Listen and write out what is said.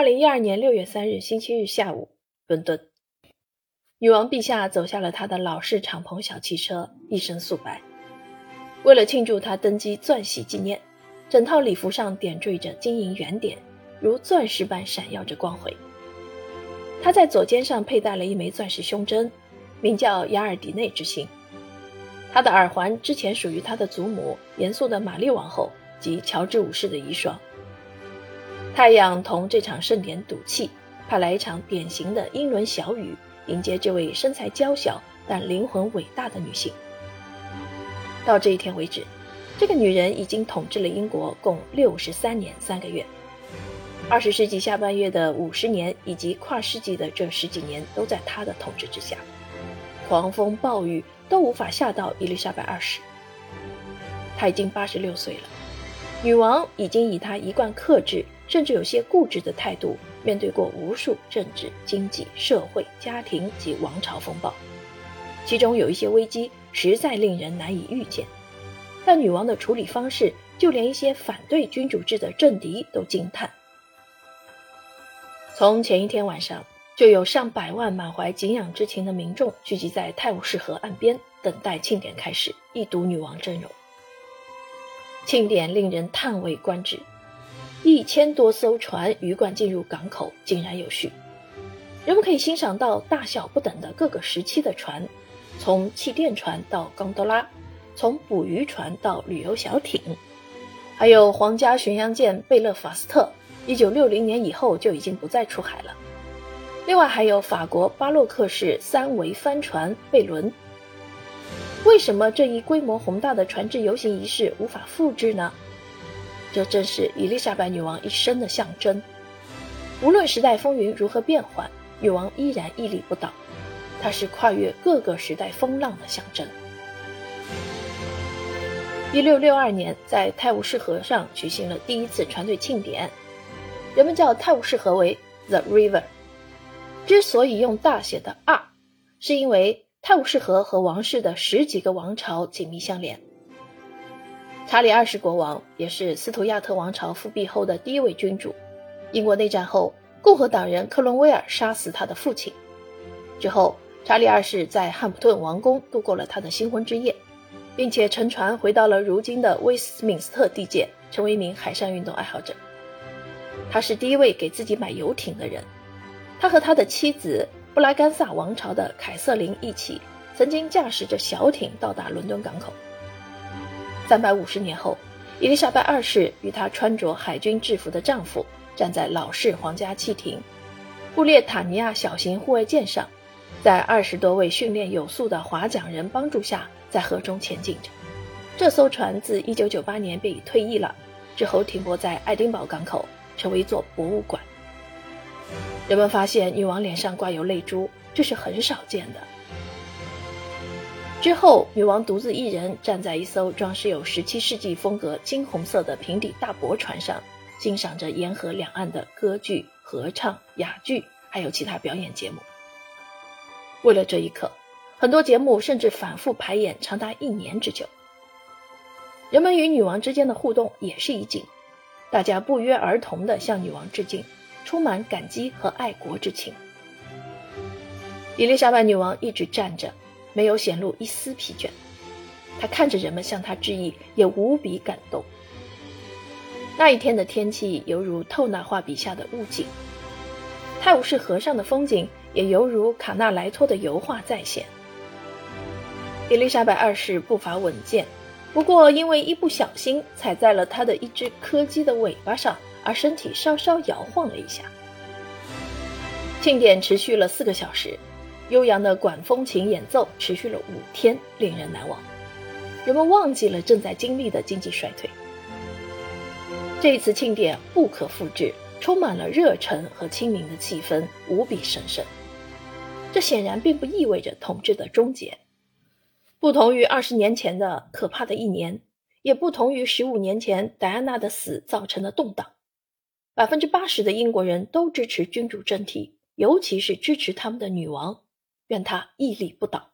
二零一二年六月三日星期日下午，伦敦，女王陛下走下了她的老式敞篷小汽车，一身素白。为了庆祝她登基钻禧纪念，整套礼服上点缀着金银圆点，如钻石般闪耀着光辉。她在左肩上佩戴了一枚钻石胸针，名叫雅尔迪内之星。她的耳环之前属于她的祖母严肃的玛丽王后及乔治五世的遗孀。太阳同这场盛典赌气，派来一场典型的英伦小雨，迎接这位身材娇小但灵魂伟大的女性。到这一天为止，这个女人已经统治了英国共六十三年三个月。二十世纪下半叶的五十年以及跨世纪的这十几年都在她的统治之下，狂风暴雨。都无法吓到伊丽莎白二世。她已经八十六岁了，女王已经以她一贯克制，甚至有些固执的态度，面对过无数政治、经济、社会、家庭及王朝风暴，其中有一些危机实在令人难以预见。但女王的处理方式，就连一些反对君主制的政敌都惊叹。从前一天晚上。就有上百万满怀敬仰之情的民众聚集在泰晤士河岸边，等待庆典开始，一睹女王真容。庆典令人叹为观止，一千多艘船鱼贯进入港口，井然有序。人们可以欣赏到大小不等的各个时期的船，从气垫船到贡多拉，从捕鱼船到旅游小艇，还有皇家巡洋舰贝勒法斯特，一九六零年以后就已经不再出海了。另外还有法国巴洛克式三桅帆船贝伦。为什么这一规模宏大的船只游行仪式无法复制呢？这正是伊丽莎白女王一生的象征。无论时代风云如何变幻，女王依然屹立不倒。她是跨越各个时代风浪的象征。一六六二年，在泰晤士河上举行了第一次船队庆典，人们叫泰晤士河为 The River。之所以用大写的 R，是因为泰晤士河和王室的十几个王朝紧密相连。查理二世国王也是斯图亚特王朝复辟后的第一位君主。英国内战后，共和党人克伦威尔杀死他的父亲。之后，查理二世在汉普顿王宫度过了他的新婚之夜，并且乘船回到了如今的威斯敏斯特地界，成为一名海上运动爱好者。他是第一位给自己买游艇的人。他和他的妻子布拉干萨王朝的凯瑟琳一起，曾经驾驶着小艇到达伦敦港口。三百五十年后，伊丽莎白二世与她穿着海军制服的丈夫站在老式皇家汽艇布列塔尼亚小型护卫舰上，在二十多位训练有素的划桨人帮助下，在河中前进着。这艘船自一九九八年便已退役了，之后停泊在爱丁堡港口，成为一座博物馆。人们发现女王脸上挂有泪珠，这是很少见的。之后，女王独自一人站在一艘装饰有17世纪风格金红色的平底大驳船上，欣赏着沿河两岸的歌剧、合唱、哑剧，还有其他表演节目。为了这一刻，很多节目甚至反复排演长达一年之久。人们与女王之间的互动也是一景，大家不约而同地向女王致敬。充满感激和爱国之情。伊丽莎白女王一直站着，没有显露一丝疲倦。他看着人们向他致意，也无比感动。那一天的天气犹如透纳画笔下的雾景，泰晤士河上的风景也犹如卡纳莱托的油画再现。伊丽莎白二世步伐稳健，不过因为一不小心踩在了他的一只柯基的尾巴上。而身体稍稍摇晃了一下。庆典持续了四个小时，悠扬的管风琴演奏持续了五天，令人难忘。人们忘记了正在经历的经济衰退。这一次庆典不可复制，充满了热忱和亲民的气氛，无比神圣。这显然并不意味着统治的终结。不同于二十年前的可怕的一年，也不同于十五年前戴安娜的死造成的动荡。百分之八十的英国人都支持君主政体，尤其是支持他们的女王，愿他屹立不倒。